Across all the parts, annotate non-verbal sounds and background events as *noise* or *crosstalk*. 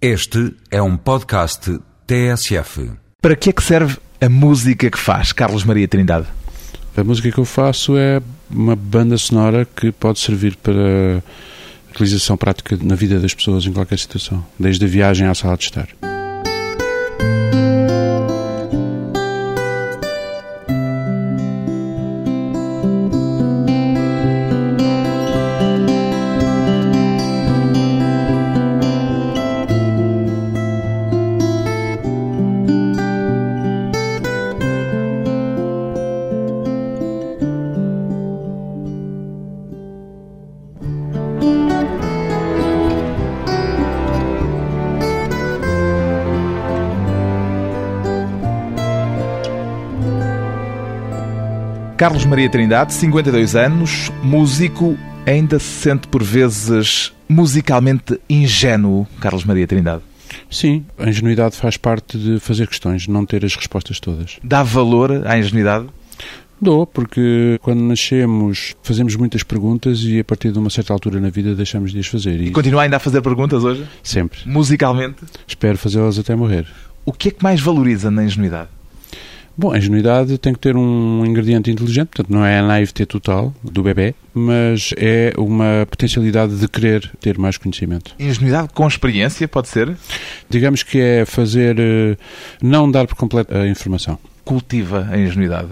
Este é um podcast TSF. Para que é que serve a música que faz, Carlos Maria Trindade? A música que eu faço é uma banda sonora que pode servir para utilização prática na vida das pessoas em qualquer situação, desde a viagem à sala de estar. Carlos Maria Trindade, 52 anos, músico, ainda se sente por vezes musicalmente ingênuo, Carlos Maria Trindade. Sim, a ingenuidade faz parte de fazer questões, não ter as respostas todas. Dá valor à ingenuidade? Dou, porque quando nascemos fazemos muitas perguntas e a partir de uma certa altura na vida deixamos de as fazer. E continua ainda a fazer perguntas hoje? Sempre. Musicalmente? Espero fazê-las até morrer. O que é que mais valoriza na ingenuidade? Bom, a ingenuidade tem que ter um ingrediente inteligente, portanto não é a naivete total do bebê, mas é uma potencialidade de querer ter mais conhecimento. Ingenuidade com experiência, pode ser? Digamos que é fazer, eh, não dar por completo a informação. Cultiva a ingenuidade?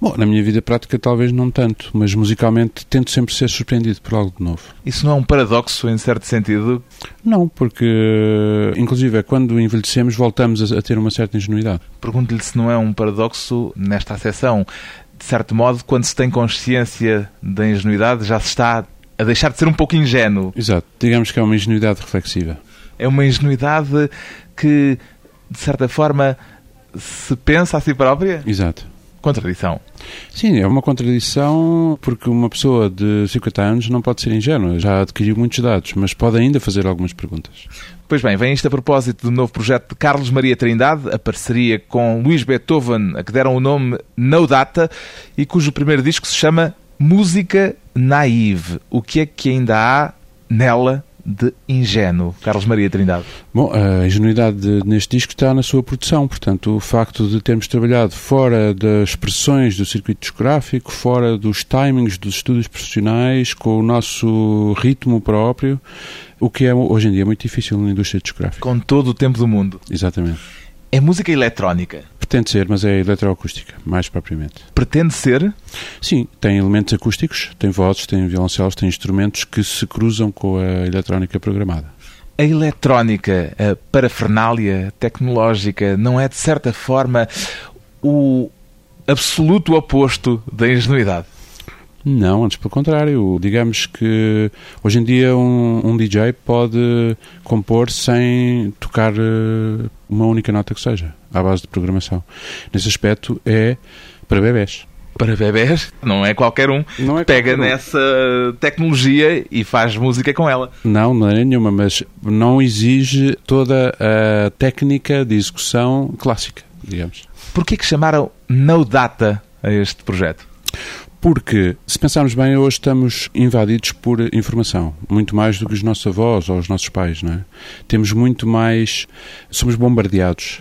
Bom, na minha vida prática talvez não tanto, mas musicalmente tento sempre ser surpreendido por algo de novo. Isso não é um paradoxo em certo sentido? Não, porque inclusive é quando envelhecemos voltamos a, a ter uma certa ingenuidade. Pergunto-lhe se não é um paradoxo nesta acessão. De certo modo, quando se tem consciência da ingenuidade, já se está a deixar de ser um pouco ingênuo. Exato. Digamos que é uma ingenuidade reflexiva. É uma ingenuidade que, de certa forma, se pensa a si própria? Exato. Contradição. Sim, é uma contradição porque uma pessoa de 50 anos não pode ser ingênua, já adquiriu muitos dados, mas pode ainda fazer algumas perguntas. Pois bem, vem isto a propósito do novo projeto de Carlos Maria Trindade, a parceria com Luís Beethoven, a que deram o nome No Data, e cujo primeiro disco se chama Música Naive. O que é que ainda há nela de ingênuo, Carlos Maria Trindade? Bom, a ingenuidade neste disco está na sua produção, portanto, o facto de termos trabalhado fora das expressões do circuito discográfico, fora dos timings dos estúdios profissionais, com o nosso ritmo próprio, o que é hoje em dia muito difícil na indústria discográfica. Com todo o tempo do mundo. Exatamente. É música eletrónica. Pretende ser, mas é eletroacústica, mais propriamente. Pretende ser? Sim, tem elementos acústicos, tem vozes, tem violoncelos, tem instrumentos que se cruzam com a eletrónica programada. A eletrónica, a parafernália tecnológica, não é de certa forma o absoluto oposto da ingenuidade? Não, antes pelo contrário. Digamos que hoje em dia um, um DJ pode compor sem tocar eh, uma única nota que seja, à base de programação. Nesse aspecto é para bebés. Para bebés, não é qualquer um. Não é Pega qualquer um. nessa tecnologia e faz música com ela. Não, não é nenhuma, mas não exige toda a técnica de execução clássica, digamos. Porquê que chamaram No Data a este projeto? Porque, se pensarmos bem, hoje estamos invadidos por informação, muito mais do que os nossos avós ou os nossos pais, não é? Temos muito mais. somos bombardeados.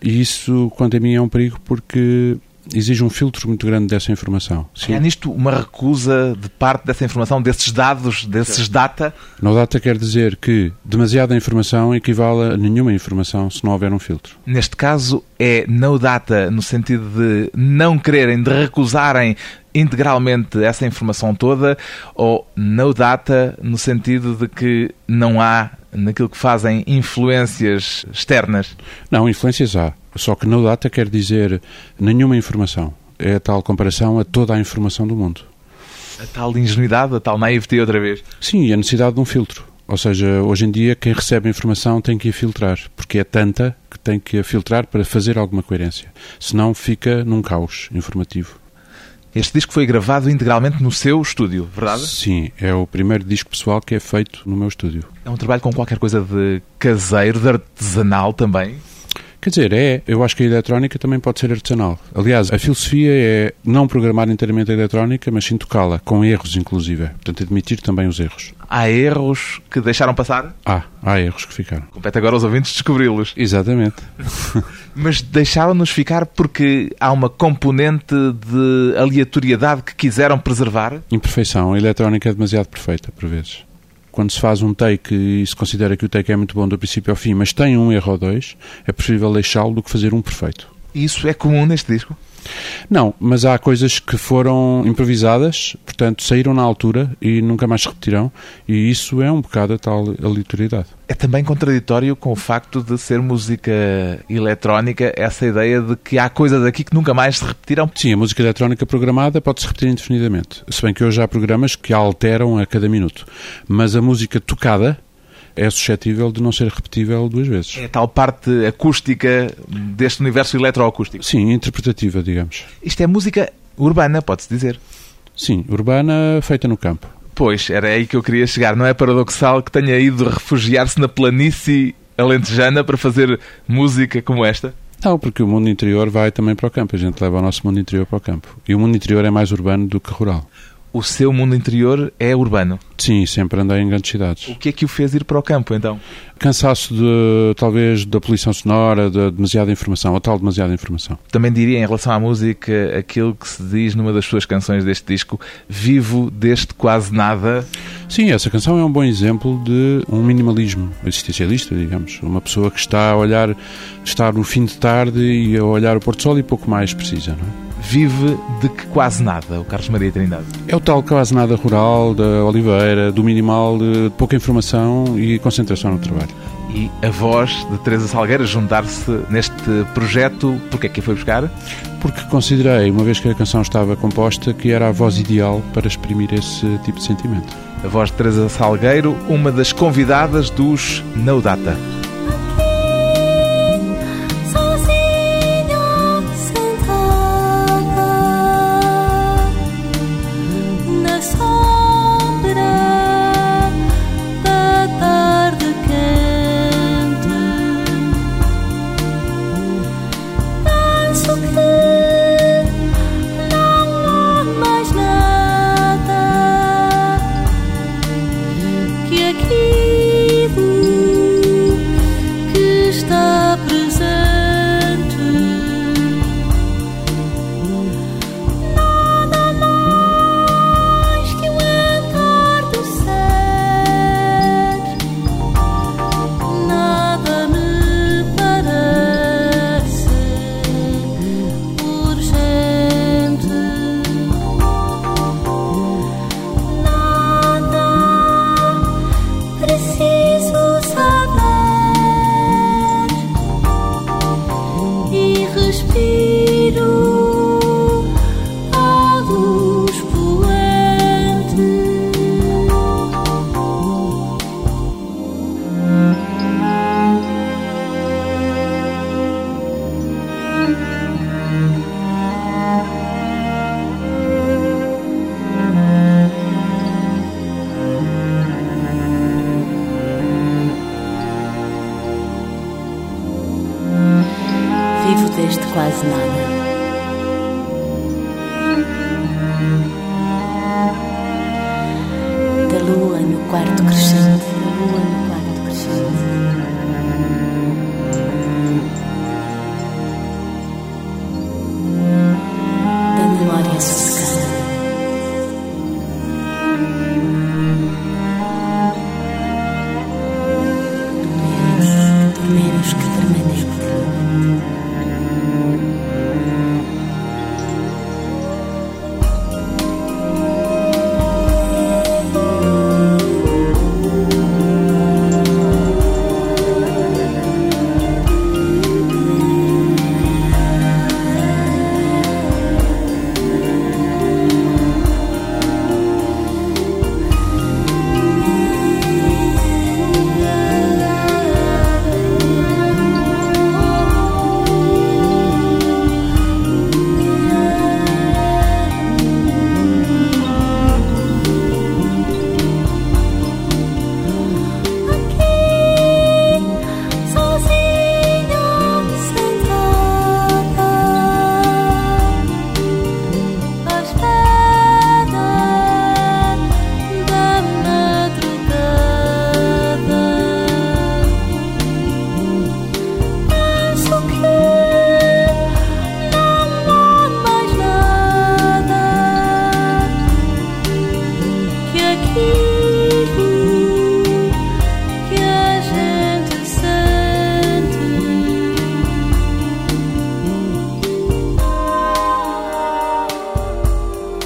E isso, quanto a mim, é um perigo porque exige um filtro muito grande dessa informação. Sim. Há nisto uma recusa de parte dessa informação, desses dados, desses data? No data quer dizer que demasiada informação equivale a nenhuma informação se não houver um filtro. Neste caso, é no data no sentido de não quererem, de recusarem integralmente essa informação toda, ou no data no sentido de que não há naquilo que fazem influências externas? Não, influências há. Só que no data quer dizer nenhuma informação. É a tal comparação a toda a informação do mundo. A tal ingenuidade, a tal naivete outra vez? Sim, e a necessidade de um filtro. Ou seja, hoje em dia quem recebe a informação tem que a filtrar, porque é tanta que tem que a filtrar para fazer alguma coerência. Senão fica num caos informativo. Este disco foi gravado integralmente no seu estúdio, verdade? Sim, é o primeiro disco pessoal que é feito no meu estúdio. É um trabalho com qualquer coisa de caseiro, de artesanal também? Quer dizer, é. Eu acho que a eletrónica também pode ser artesanal. Aliás, a filosofia é não programar inteiramente a eletrónica, mas sim tocá-la, com erros, inclusive. Portanto, admitir também os erros. Há erros que deixaram passar? Há, há erros que ficaram. Compete agora aos ouvintes descobri-los. Exatamente. *laughs* Mas deixaram-nos ficar porque há uma componente de aleatoriedade que quiseram preservar? Imperfeição. A eletrónica é demasiado perfeita, por vezes quando se faz um take e se considera que o take é muito bom do princípio ao fim, mas tem um erro ou dois, é preferível deixá-lo do que fazer um perfeito. Isso é comum neste disco? Não, mas há coisas que foram improvisadas, portanto saíram na altura e nunca mais se repetirão, e isso é um bocado a tal aleatoriedade. É também contraditório com o facto de ser música eletrónica, essa ideia de que há coisas aqui que nunca mais se repetirão. Sim, a música eletrónica programada pode-se repetir indefinidamente, se bem que hoje há programas que a alteram a cada minuto, mas a música tocada é suscetível de não ser repetível duas vezes. É a tal parte acústica deste universo eletroacústico. Sim, interpretativa, digamos. Isto é música urbana, pode-se dizer. Sim, urbana feita no campo. Pois, era aí que eu queria chegar. Não é paradoxal que tenha ido refugiar-se na planície alentejana para fazer música como esta? Não, porque o mundo interior vai também para o campo. A gente leva o nosso mundo interior para o campo. E o mundo interior é mais urbano do que rural o seu mundo interior é urbano. Sim, sempre andei em grandes cidades. O que é que o fez ir para o campo, então? Cansaço, de, talvez, da poluição sonora, de demasiada informação, ou tal demasiada informação. Também diria, em relação à música, aquilo que se diz numa das suas canções deste disco, vivo deste quase nada. Sim, essa canção é um bom exemplo de um minimalismo existencialista, digamos. Uma pessoa que está a olhar, está no fim de tarde e a olhar o Porto Sol e pouco mais precisa, não é? Vive de que quase nada, o Carlos Maria Trindade? É o tal quase nada rural, da Oliveira, do minimal, de pouca informação e concentração no trabalho. E a voz de Teresa Salgueira juntar-se neste projeto, porque é que a foi buscar? Porque considerei, uma vez que a canção estava composta, que era a voz ideal para exprimir esse tipo de sentimento. A voz de Teresa Salgueiro, uma das convidadas dos No Data.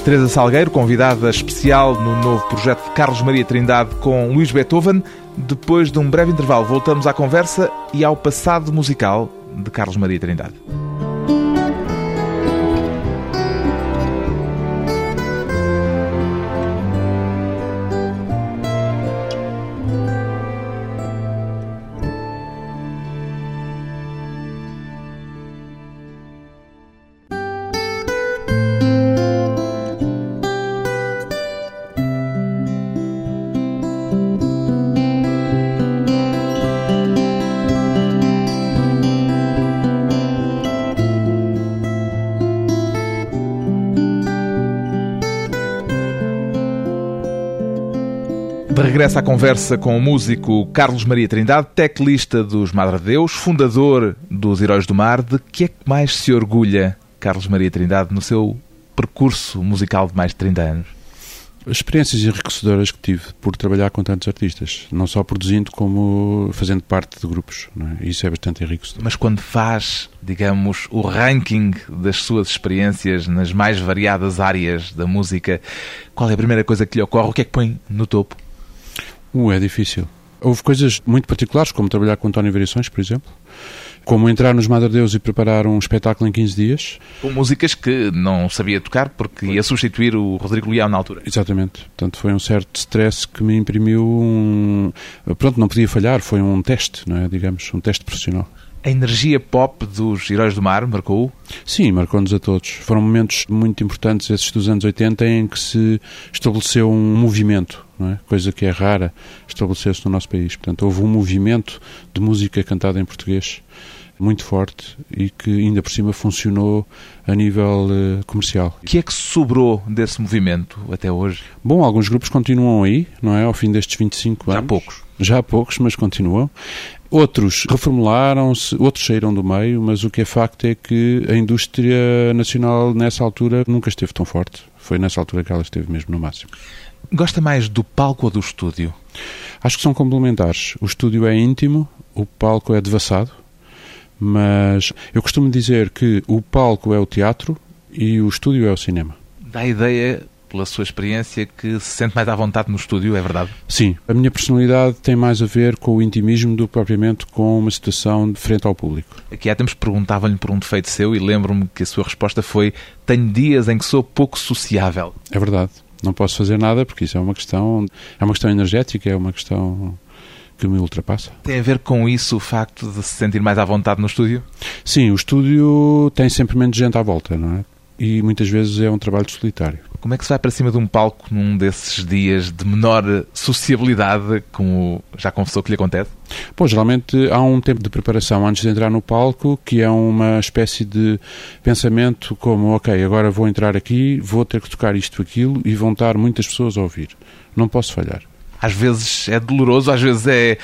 Teresa Salgueiro, convidada especial no novo projeto de Carlos Maria Trindade com Luís Beethoven. Depois de um breve intervalo, voltamos à conversa e ao passado musical de Carlos Maria Trindade. Regresso à conversa com o músico Carlos Maria Trindade, teclista dos Madre Deus, fundador dos Heróis do Mar. De que é que mais se orgulha Carlos Maria Trindade no seu percurso musical de mais de 30 anos? As experiências enriquecedoras que tive por trabalhar com tantos artistas, não só produzindo como fazendo parte de grupos. É? Isso é bastante enriquecedor. Mas quando faz, digamos, o ranking das suas experiências nas mais variadas áreas da música, qual é a primeira coisa que lhe ocorre? O que é que põe no topo? Uh, é difícil. Houve coisas muito particulares, como trabalhar com António Variações, por exemplo. Como entrar nos Madre Deus e preparar um espetáculo em 15 dias. Com músicas que não sabia tocar porque ia substituir o Rodrigo Leão na altura. Exatamente. Portanto, foi um certo stress que me imprimiu um... Pronto, não podia falhar. Foi um teste, não é? Digamos, um teste profissional. A energia pop dos Heróis do Mar marcou? Sim, marcou-nos a todos. Foram momentos muito importantes, esses dos anos 80, em que se estabeleceu um movimento, é? coisa que é rara, estabeleceu-se no nosso país. Portanto, houve um movimento de música cantada em português muito forte e que ainda por cima funcionou a nível uh, comercial. O que é que sobrou desse movimento até hoje? Bom, alguns grupos continuam aí, não é? Ao fim destes 25 anos. Já poucos. Já poucos, mas continuam. Outros reformularam-se, outros saíram do meio, mas o que é facto é que a indústria nacional nessa altura nunca esteve tão forte. Foi nessa altura que ela esteve mesmo no máximo. Gosta mais do palco ou do estúdio? Acho que são complementares. O estúdio é íntimo, o palco é devassado, mas eu costumo dizer que o palco é o teatro e o estúdio é o cinema. Dá a ideia pela sua experiência, que se sente mais à vontade no estúdio, é verdade? Sim. A minha personalidade tem mais a ver com o intimismo do que propriamente com uma situação de frente ao público. Aqui há tempos perguntava-lhe por um defeito seu e lembro-me que a sua resposta foi tenho dias em que sou pouco sociável. É verdade. Não posso fazer nada porque isso é uma questão, é uma questão energética, é uma questão que me ultrapassa. Tem a ver com isso o facto de se sentir mais à vontade no estúdio? Sim, o estúdio tem sempre menos gente à volta, não é? E muitas vezes é um trabalho solitário. Como é que se vai para cima de um palco num desses dias de menor sociabilidade, como já confessou que lhe acontece? Bom, geralmente há um tempo de preparação antes de entrar no palco, que é uma espécie de pensamento como, ok, agora vou entrar aqui, vou ter que tocar isto, aquilo, e vão estar muitas pessoas a ouvir. Não posso falhar. Às vezes é doloroso, às vezes é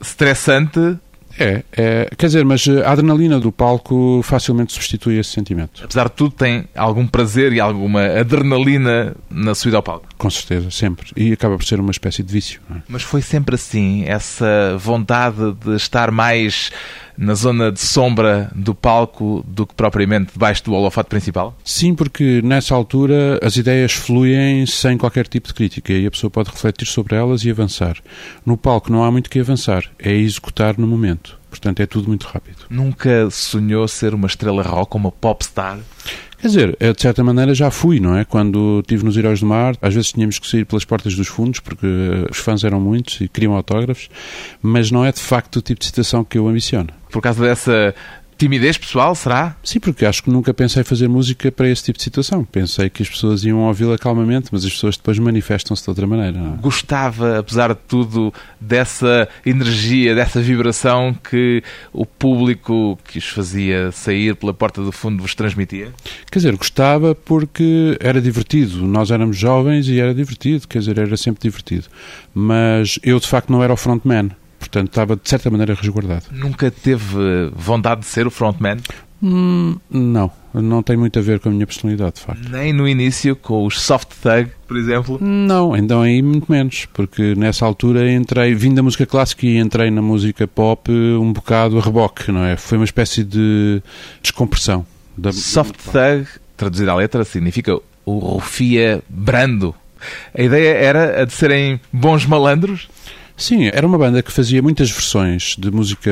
estressante, é, é, quer dizer, mas a adrenalina do palco facilmente substitui esse sentimento. Apesar de tudo, tem algum prazer e alguma adrenalina na subida ao palco. Com certeza, sempre. E acaba por ser uma espécie de vício. É? Mas foi sempre assim, essa vontade de estar mais na zona de sombra do palco do que propriamente debaixo do holofote principal? Sim, porque nessa altura as ideias fluem sem qualquer tipo de crítica e a pessoa pode refletir sobre elas e avançar. No palco não há muito que avançar, é executar no momento. Portanto, é tudo muito rápido. Nunca sonhou ser uma estrela rock, uma popstar? Quer dizer, de certa maneira já fui, não é? Quando estive nos Heróis do Mar, às vezes tínhamos que sair pelas portas dos fundos, porque os fãs eram muitos e queriam autógrafos, mas não é de facto o tipo de situação que eu ambiciono. Por causa dessa timidez pessoal, será? Sim, porque acho que nunca pensei fazer música para esse tipo de situação. Pensei que as pessoas iam ouvi-la calmamente, mas as pessoas depois manifestam-se de outra maneira. É? Gostava, apesar de tudo, dessa energia, dessa vibração que o público que os fazia sair pela porta do fundo vos transmitia? Quer dizer, gostava porque era divertido. Nós éramos jovens e era divertido, quer dizer, era sempre divertido. Mas eu, de facto, não era o frontman portanto estava de certa maneira resguardado. Nunca teve vontade de ser o frontman? Hum, não, não tem muito a ver com a minha personalidade, de facto. Nem no início, com os soft thug, por exemplo? Não, então aí muito menos, porque nessa altura entrei, vim da música clássica e entrei na música pop um bocado a reboque, não é? Foi uma espécie de descompressão. Da... Soft thug, traduzido à letra, significa o Rufia Brando. A ideia era a de serem bons malandros? Sim, era uma banda que fazia muitas versões de música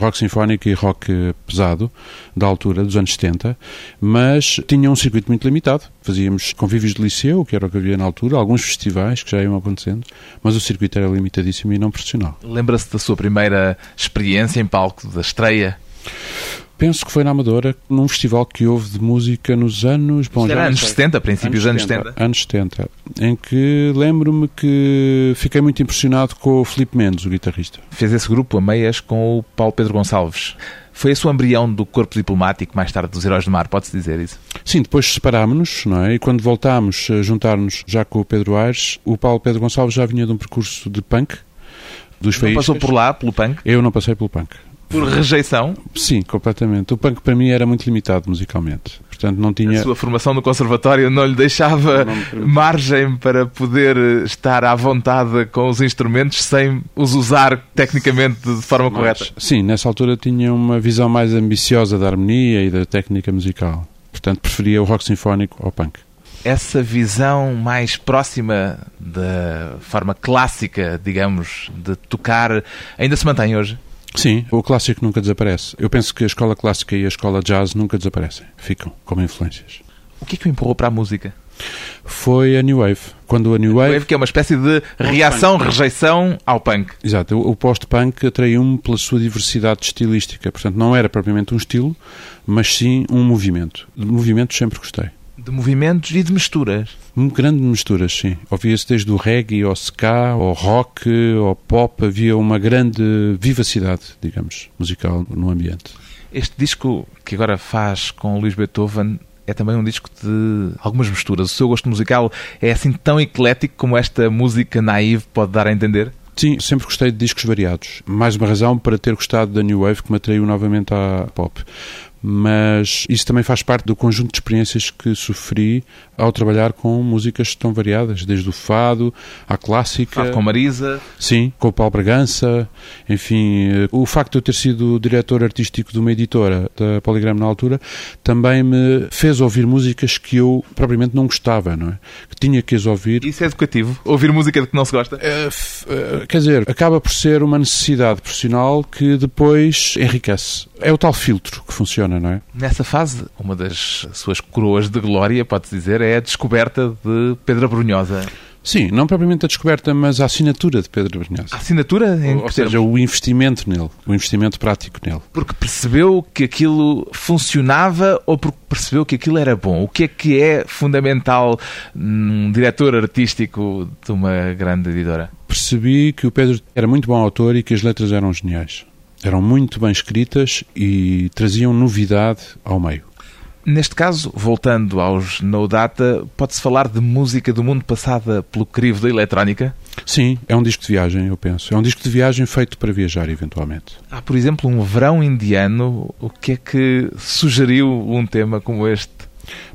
rock sinfónica e rock pesado, da altura, dos anos 70, mas tinha um circuito muito limitado. Fazíamos convívios de liceu, que era o que havia na altura, alguns festivais que já iam acontecendo, mas o circuito era limitadíssimo e não profissional. Lembra-se da sua primeira experiência em palco, da estreia? Penso que foi na Amadora, num festival que houve de música nos anos... Bom, já anos 70, princípios dos anos 70. Anos 70, em que lembro-me que fiquei muito impressionado com o Felipe Mendes, o guitarrista. Fez esse grupo a meias com o Paulo Pedro Gonçalves. Foi a sua embrião do corpo diplomático, mais tarde dos Heróis do Mar, pode-se dizer isso? Sim, depois separámos-nos, não é? E quando voltámos a juntar-nos já com o Pedro Aires, o Paulo Pedro Gonçalves já vinha de um percurso de punk, dos Não passou por lá, pelo punk? Eu não passei pelo punk. Por rejeição? Sim, completamente. O punk para mim era muito limitado musicalmente. Portanto, não tinha... A sua formação no conservatório não lhe deixava não margem para poder estar à vontade com os instrumentos sem os usar tecnicamente de forma Mas, correta? Sim, nessa altura tinha uma visão mais ambiciosa da harmonia e da técnica musical. Portanto, preferia o rock sinfónico ao punk essa visão mais próxima da forma clássica, digamos, de tocar, ainda se mantém hoje? Sim, o clássico nunca desaparece. Eu penso que a escola clássica e a escola jazz nunca desaparecem, ficam como influências. O que é que o empurrou para a música? Foi a New Wave. Quando a New Wave, Wave que é uma espécie de reação, rejeição ao punk. Exato. O post-punk atraiu-me pela sua diversidade estilística. Portanto, não era propriamente um estilo, mas sim um movimento. De movimentos sempre gostei de movimentos e de misturas. Um grande misturas, sim. Ouvia-se desde o reggae ao ska, ao rock, ao pop, havia uma grande vivacidade, digamos, musical no ambiente. Este disco que agora faz com Luís Beethoven é também um disco de algumas misturas. O seu gosto musical é assim tão eclético como esta música naive pode dar a entender? Sim, sempre gostei de discos variados. Mais uma razão para ter gostado da New Wave que me atraiu novamente à pop mas isso também faz parte do conjunto de experiências que sofri ao trabalhar com músicas tão variadas, desde o fado à clássica. Fado com Marisa. Sim, com o Paulo Bragança. Enfim, o facto de eu ter sido diretor artístico de uma editora, da Poligram na altura, também me fez ouvir músicas que eu propriamente não gostava, não é? Que tinha que as ouvir. Isso é educativo? Ouvir música de que não se gosta? É, quer dizer, acaba por ser uma necessidade profissional que depois enriquece. É o tal filtro que funciona não é? Nessa fase, uma das suas coroas de glória, pode-se dizer, é a descoberta de Pedro Brunhosa. Sim, não propriamente a descoberta, mas a assinatura de Pedro Brunhosa. A assinatura? Em ou, ou seja, o investimento nele, o investimento prático nele. Porque percebeu que aquilo funcionava ou porque percebeu que aquilo era bom? O que é que é fundamental num diretor artístico de uma grande editora? Percebi que o Pedro era muito bom autor e que as letras eram geniais eram muito bem escritas e traziam novidade ao meio. Neste caso, voltando aos No Data, pode-se falar de música do mundo passada pelo crivo da eletrónica? Sim, é um disco de viagem, eu penso. É um disco de viagem feito para viajar, eventualmente. Há, por exemplo, um verão indiano. O que é que sugeriu um tema como este?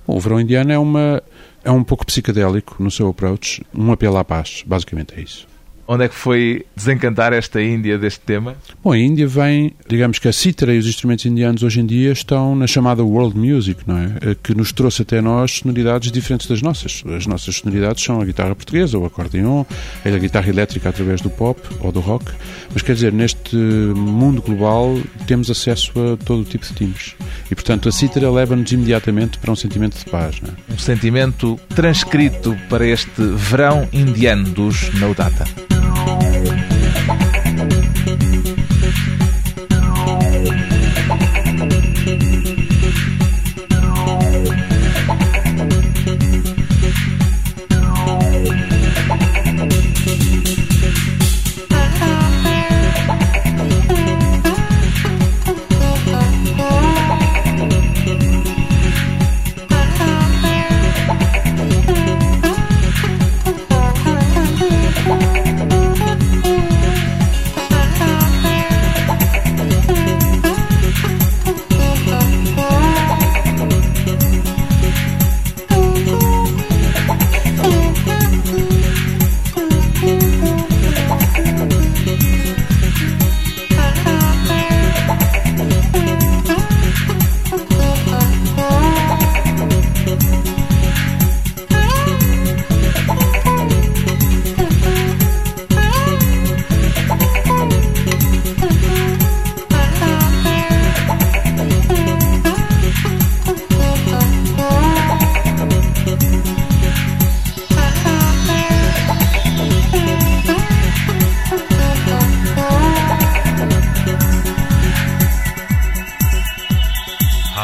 Bom, o verão indiano é, uma, é um pouco psicadélico no seu approach, um apelo à paz, basicamente é isso. Onde é que foi desencantar esta Índia deste tema? Bom, a Índia vem, digamos que a cítara e os instrumentos indianos hoje em dia estão na chamada world music, não é? Que nos trouxe até nós sonoridades diferentes das nossas. As nossas sonoridades são a guitarra portuguesa, o acordeon, a guitarra elétrica através do pop ou do rock. Mas quer dizer, neste mundo global temos acesso a todo o tipo de timbres. E portanto a cítara leva-nos imediatamente para um sentimento de paz. Não é? Um sentimento transcrito para este verão indiano dos No Data.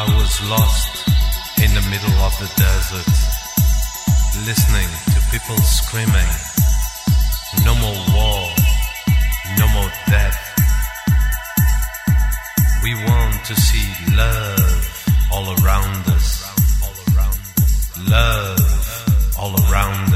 Was lost in the middle of the desert, listening to people screaming, No more war, no more death. We want to see love all around us. Love all around us.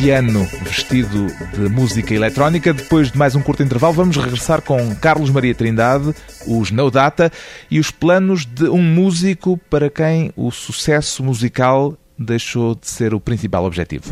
Indiano vestido de música eletrónica. Depois de mais um curto intervalo, vamos regressar com Carlos Maria Trindade, os No Data e os planos de um músico para quem o sucesso musical deixou de ser o principal objetivo.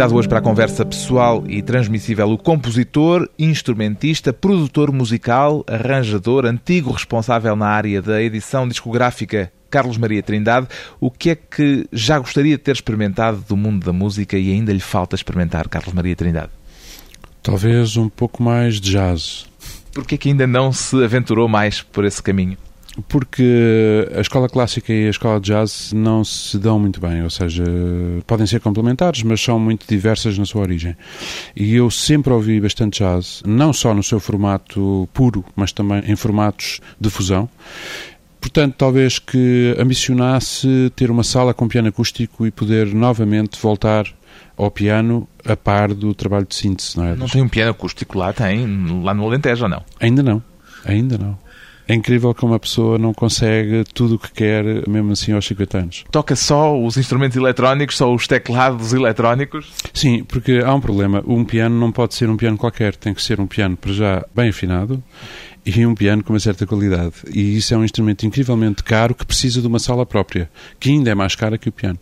Convidado hoje para a conversa pessoal e transmissível o compositor, instrumentista, produtor musical, arranjador, antigo responsável na área da edição discográfica Carlos Maria Trindade. O que é que já gostaria de ter experimentado do mundo da música e ainda lhe falta experimentar, Carlos Maria Trindade? Talvez um pouco mais de jazz. Por que é que ainda não se aventurou mais por esse caminho? Porque a escola clássica e a escola de jazz não se dão muito bem, ou seja, podem ser complementares, mas são muito diversas na sua origem. E eu sempre ouvi bastante jazz, não só no seu formato puro, mas também em formatos de fusão. Portanto, talvez que ambicionasse ter uma sala com piano acústico e poder novamente voltar ao piano a par do trabalho de síntese, não é? Não tem um piano acústico lá, tem, lá no Alentejo não? Ainda não, ainda não. É incrível que uma pessoa não consegue tudo o que quer, mesmo assim aos 50 anos. Toca só os instrumentos eletrónicos, só os teclados eletrónicos? Sim, porque há um problema. Um piano não pode ser um piano qualquer, tem que ser um piano, para já, bem afinado e um piano com uma certa qualidade. E isso é um instrumento incrivelmente caro que precisa de uma sala própria, que ainda é mais cara que o piano.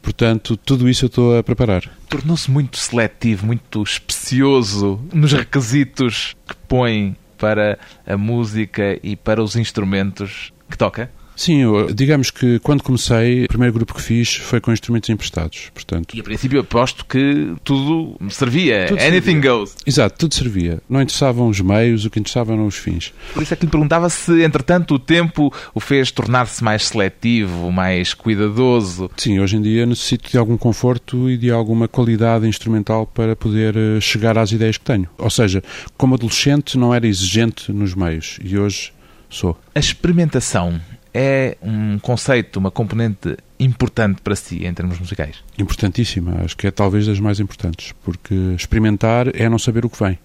Portanto, tudo isso eu estou a preparar. Tornou-se muito seletivo, muito especioso nos requisitos que põe para a música e para os instrumentos que toca? Sim, eu, digamos que quando comecei, o primeiro grupo que fiz foi com instrumentos emprestados, portanto... E a princípio aposto que tudo servia, tudo anything servia. goes. Exato, tudo servia. Não interessavam os meios, o que interessava eram os fins. Por isso é que lhe perguntava se, entretanto, o tempo o fez tornar-se mais seletivo, mais cuidadoso. Sim, hoje em dia necessito de algum conforto e de alguma qualidade instrumental para poder eh, chegar às ideias que tenho. Ou seja, como adolescente não era exigente nos meios e hoje sou. A experimentação é um conceito, uma componente importante para si em termos musicais? Importantíssima, acho que é talvez das mais importantes, porque experimentar é não saber o que vem.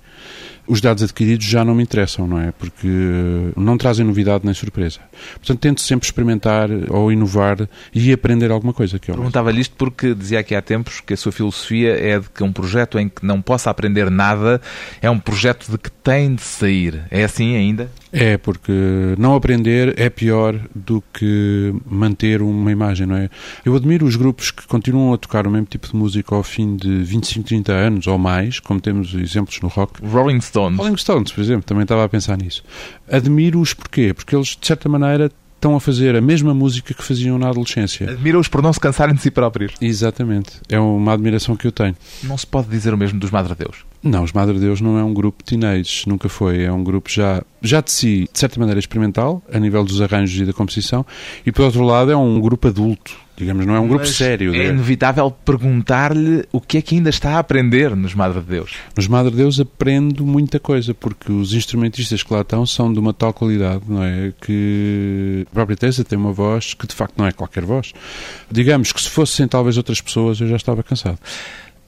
Os dados adquiridos já não me interessam, não é? Porque eh, não trazem novidade nem surpresa. Portanto, tento sempre experimentar ou inovar e aprender alguma coisa. Que é. Perguntava-lhe isto porque dizia aqui há tempos que a sua filosofia é de que um projeto em que não possa aprender nada é um projeto de que tem de sair. É assim ainda? É, porque não aprender é pior do que manter uma imagem, não é? Eu admiro os grupos que continuam a tocar o mesmo tipo de música ao fim de 25, 30 anos ou mais, como temos exemplos no rock. Rolling Stones. Rolling Stones, por exemplo, também estava a pensar nisso. Admiro-os porquê? Porque eles, de certa maneira, estão a fazer a mesma música que faziam na adolescência. Admira-os por não se cansarem de si próprios. Exatamente. É uma admiração que eu tenho. Não se pode dizer o mesmo dos Madre Deus. Não, os Madre Deus não é um grupo de teenagers, nunca foi. É um grupo já, já de si, de certa maneira, experimental, a nível dos arranjos e da composição, e por outro lado é um grupo adulto, digamos, não é um grupo Mas sério. É né? inevitável perguntar-lhe o que é que ainda está a aprender nos Madre Deus. Nos Madre Deus aprendo muita coisa, porque os instrumentistas que lá estão são de uma tal qualidade, não é? Que a própria Teresa tem uma voz que de facto não é qualquer voz. Digamos que se fossem talvez outras pessoas eu já estava cansado.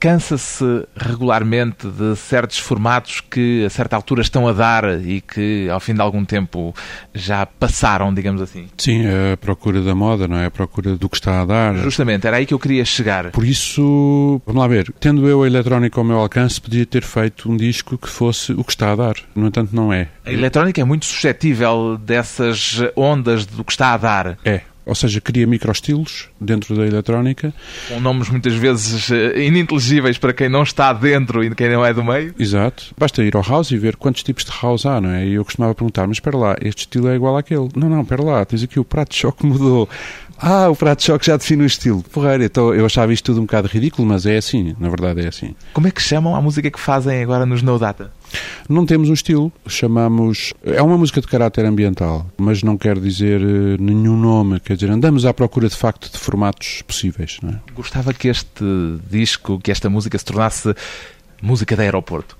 Cansa-se regularmente de certos formatos que a certa altura estão a dar e que ao fim de algum tempo já passaram, digamos assim. Sim, é a procura da moda, não é? A procura do que está a dar. Justamente, era aí que eu queria chegar. Por isso, vamos lá ver, tendo eu a eletrónica ao meu alcance, podia ter feito um disco que fosse o que está a dar. No entanto, não é. A eletrónica é muito suscetível dessas ondas do que está a dar. É. Ou seja, cria microestilos dentro da eletrónica. Com nomes muitas vezes eh, ininteligíveis para quem não está dentro e quem não é do meio. Exato. Basta ir ao house e ver quantos tipos de house há, não é? E eu costumava perguntar, mas espera lá, este estilo é igual àquele. Não, não, espera lá, tens aqui o prato de choque mudou. Ah, o prato de choque já define o estilo. Porreira, então eu achava isto tudo um bocado ridículo, mas é assim, na verdade é assim. Como é que chamam a música que fazem agora nos No Data? Não temos um estilo, chamamos. É uma música de caráter ambiental, mas não quer dizer eh, nenhum nome, quer dizer, andamos à procura de facto de formatos possíveis, é? Gostava que este disco, que esta música se tornasse música de aeroporto.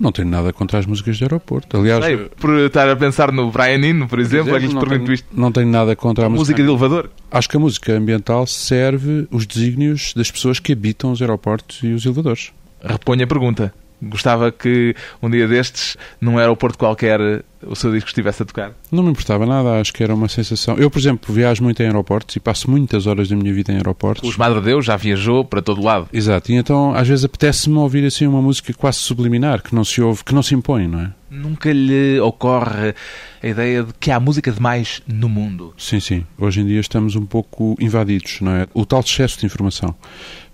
Não tenho nada contra as músicas de aeroporto. Aliás, Sei, por estar a pensar no Brian Eno, por exemplo, é que lhes pergunto tenho, isto. não tenho nada contra a Música de elevador. Acho que a música ambiental serve os desígnios das pessoas que habitam os aeroportos e os elevadores. Reponho a pergunta. Gostava que um dia destes, num aeroporto qualquer, o seu disco estivesse a tocar. Não me importava nada, acho que era uma sensação. Eu, por exemplo, viajo muito em aeroportos e passo muitas horas da minha vida em aeroportos. Os Madre Deus já viajou para todo lado. Exato, e então às vezes apetece-me ouvir assim uma música quase subliminar, que não se ouve, que não se impõe, não é? Nunca lhe ocorre a ideia de que há música demais no mundo. Sim, sim. Hoje em dia estamos um pouco invadidos, não é? O tal excesso de informação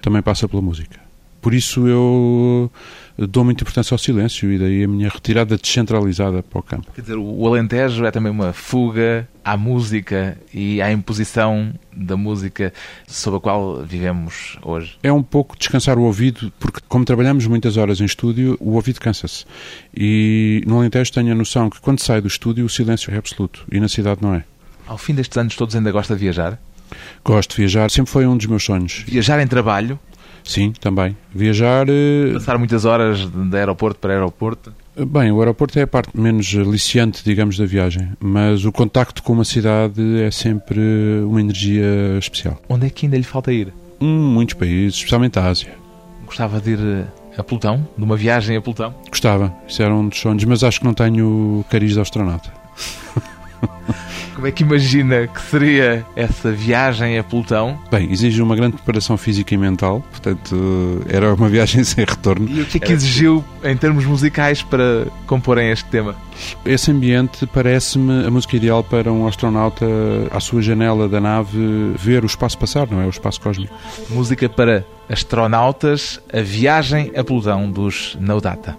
também passa pela música. Por isso eu dou muita importância ao silêncio e daí a minha retirada descentralizada para o campo. Quer dizer, o Alentejo é também uma fuga à música e à imposição da música sob a qual vivemos hoje. É um pouco descansar o ouvido, porque como trabalhamos muitas horas em estúdio, o ouvido cansa-se. E no Alentejo tenho a noção que quando sai do estúdio o silêncio é absoluto e na cidade não é. Ao fim destes anos todos ainda gosta de viajar? Gosto de viajar, sempre foi um dos meus sonhos. Viajar em trabalho? Sim, também. Viajar. eh, Passar muitas horas de aeroporto para aeroporto? Bem, o aeroporto é a parte menos aliciante, digamos, da viagem, mas o contacto com uma cidade é sempre uma energia especial. Onde é que ainda lhe falta ir? Hum, muitos países, especialmente a Ásia. Gostava de ir eh, a Plutão? De uma viagem a Plutão? Gostava, isso era um dos sonhos, mas acho que não tenho cariz de astronauta. *laughs* Como é que imagina que seria essa viagem a Plutão? Bem, exige uma grande preparação física e mental, portanto, era uma *laughs* viagem sem retorno. E o que é que exigiu em termos musicais para comporem este tema? Esse ambiente parece-me a música ideal para um astronauta, à sua janela da nave, ver o espaço passar, não é? O espaço cósmico. Música para astronautas, a viagem a Plutão dos No Data.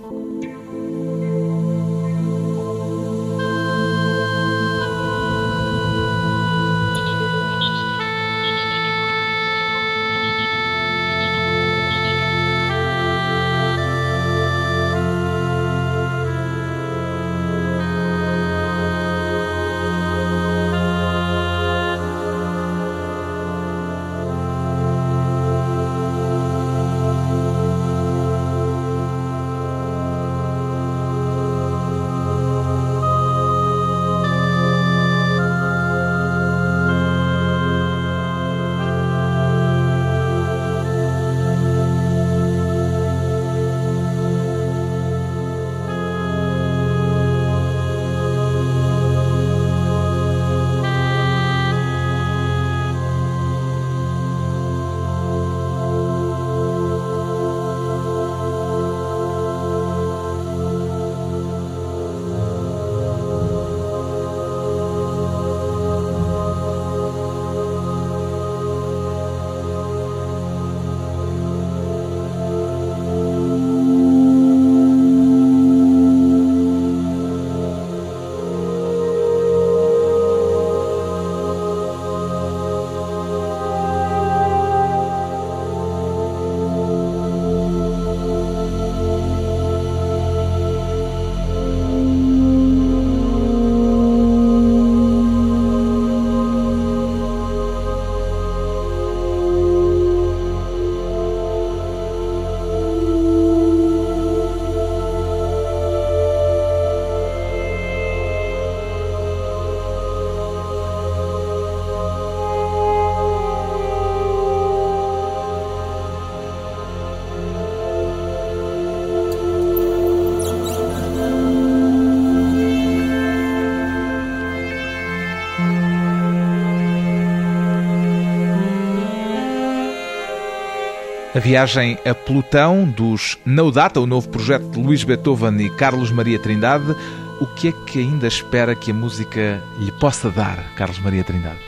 A viagem a Plutão dos No Data, o novo projeto de Luís Beethoven e Carlos Maria Trindade. O que é que ainda espera que a música lhe possa dar, Carlos Maria Trindade?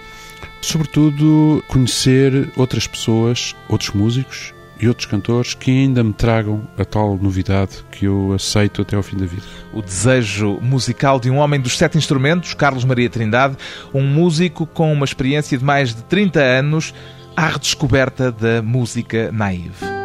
Sobretudo, conhecer outras pessoas, outros músicos e outros cantores que ainda me tragam a tal novidade que eu aceito até ao fim da vida. O desejo musical de um homem dos sete instrumentos, Carlos Maria Trindade, um músico com uma experiência de mais de 30 anos à redescoberta da música naive.